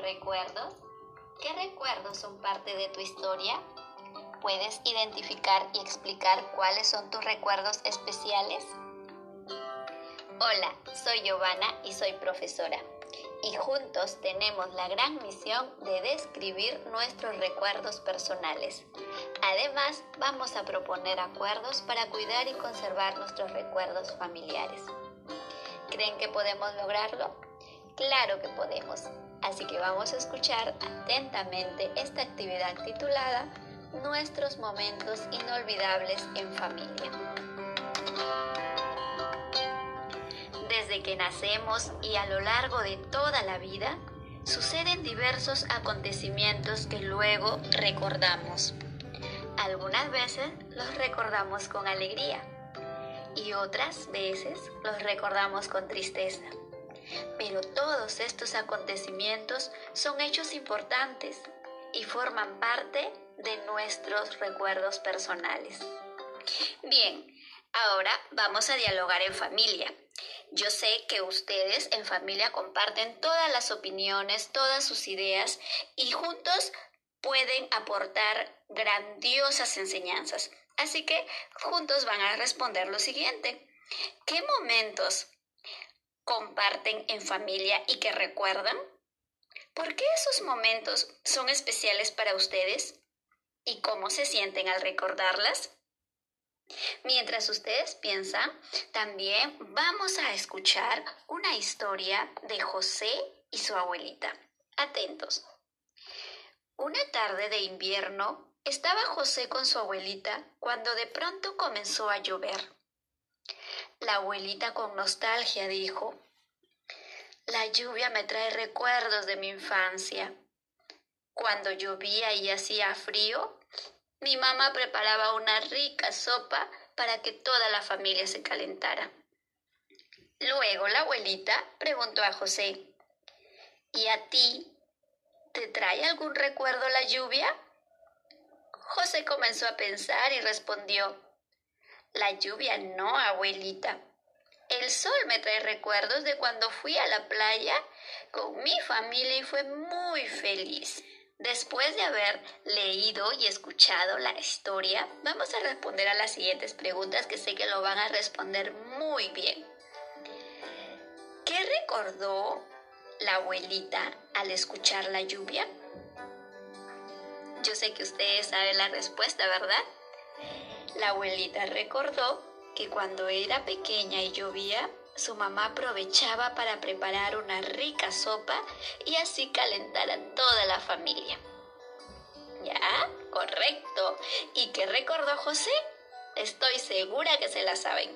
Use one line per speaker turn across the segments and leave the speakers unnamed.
recuerdos? ¿Qué recuerdos son parte de tu historia? ¿Puedes identificar y explicar cuáles son tus recuerdos especiales? Hola, soy Giovanna y soy profesora. Y juntos tenemos la gran misión de describir nuestros recuerdos personales. Además, vamos a proponer acuerdos para cuidar y conservar nuestros recuerdos familiares. ¿Creen que podemos lograrlo? Claro que podemos. Así que vamos a escuchar atentamente esta actividad titulada Nuestros momentos inolvidables en familia. Desde que nacemos y a lo largo de toda la vida, suceden diversos acontecimientos que luego recordamos. Algunas veces los recordamos con alegría y otras veces los recordamos con tristeza. Pero todos estos acontecimientos son hechos importantes y forman parte de nuestros recuerdos personales. Bien, ahora vamos a dialogar en familia. Yo sé que ustedes en familia comparten todas las opiniones, todas sus ideas y juntos pueden aportar grandiosas enseñanzas. Así que juntos van a responder lo siguiente. ¿Qué momentos comparten en familia y que recuerdan? ¿Por qué esos momentos son especiales para ustedes? ¿Y cómo se sienten al recordarlas? Mientras ustedes piensan, también vamos a escuchar una historia de José y su abuelita. Atentos. Una tarde de invierno estaba José con su abuelita cuando de pronto comenzó a llover. La abuelita con nostalgia dijo, La lluvia me trae recuerdos de mi infancia. Cuando llovía y hacía frío, mi mamá preparaba una rica sopa para que toda la familia se calentara. Luego la abuelita preguntó a José, ¿y a ti te trae algún recuerdo la lluvia? José comenzó a pensar y respondió, la lluvia no, abuelita. El sol me trae recuerdos de cuando fui a la playa con mi familia y fue muy feliz. Después de haber leído y escuchado la historia, vamos a responder a las siguientes preguntas que sé que lo van a responder muy bien. ¿Qué recordó la abuelita al escuchar la lluvia? Yo sé que ustedes saben la respuesta, ¿verdad? La abuelita recordó que cuando era pequeña y llovía, su mamá aprovechaba para preparar una rica sopa y así calentar a toda la familia. ¿Ya? Correcto. ¿Y qué recordó José? Estoy segura que se la saben.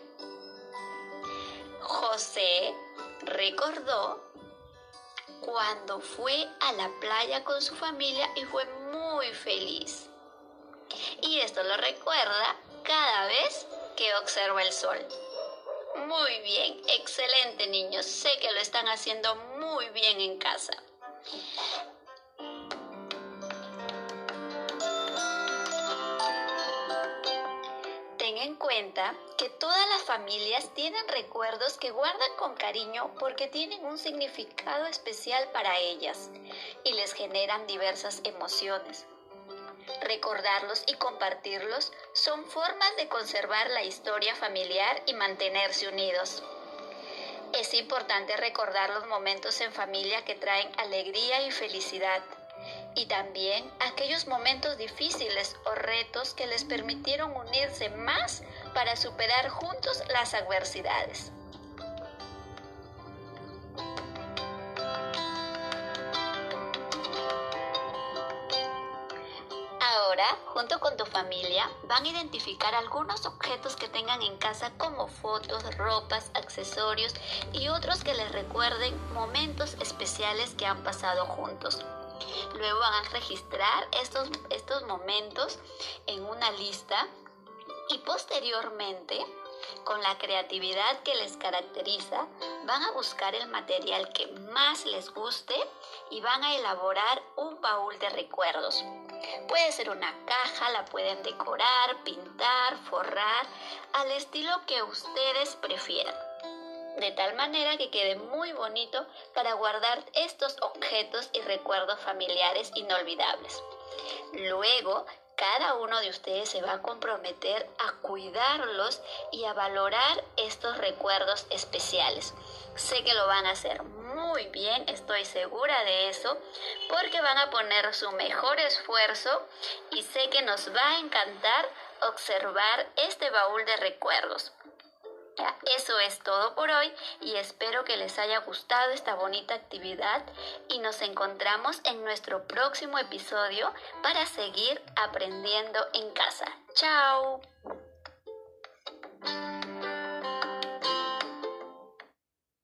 José recordó cuando fue a la playa con su familia y fue muy feliz. Y esto lo recuerda cada vez que observa el sol. Muy bien, excelente niños. Sé que lo están haciendo muy bien en casa. Ten en cuenta que todas las familias tienen recuerdos que guardan con cariño porque tienen un significado especial para ellas y les generan diversas emociones. Recordarlos y compartirlos son formas de conservar la historia familiar y mantenerse unidos. Es importante recordar los momentos en familia que traen alegría y felicidad y también aquellos momentos difíciles o retos que les permitieron unirse más para superar juntos las adversidades. Junto con tu familia, van a identificar algunos objetos que tengan en casa como fotos, ropas, accesorios y otros que les recuerden momentos especiales que han pasado juntos. Luego van a registrar estos, estos momentos en una lista y posteriormente con la creatividad que les caracteriza, van a buscar el material que más les guste y van a elaborar un baúl de recuerdos. Puede ser una caja, la pueden decorar, pintar, forrar, al estilo que ustedes prefieran. de tal manera que quede muy bonito para guardar estos objetos y recuerdos familiares inolvidables. Luego, cada uno de ustedes se va a comprometer a cuidarlos y a valorar estos recuerdos especiales. Sé que lo van a hacer muy bien, estoy segura de eso, porque van a poner su mejor esfuerzo y sé que nos va a encantar observar este baúl de recuerdos. Eso es todo por hoy y espero que les haya gustado esta bonita actividad y nos encontramos en nuestro próximo episodio para seguir aprendiendo en casa. ¡Chao!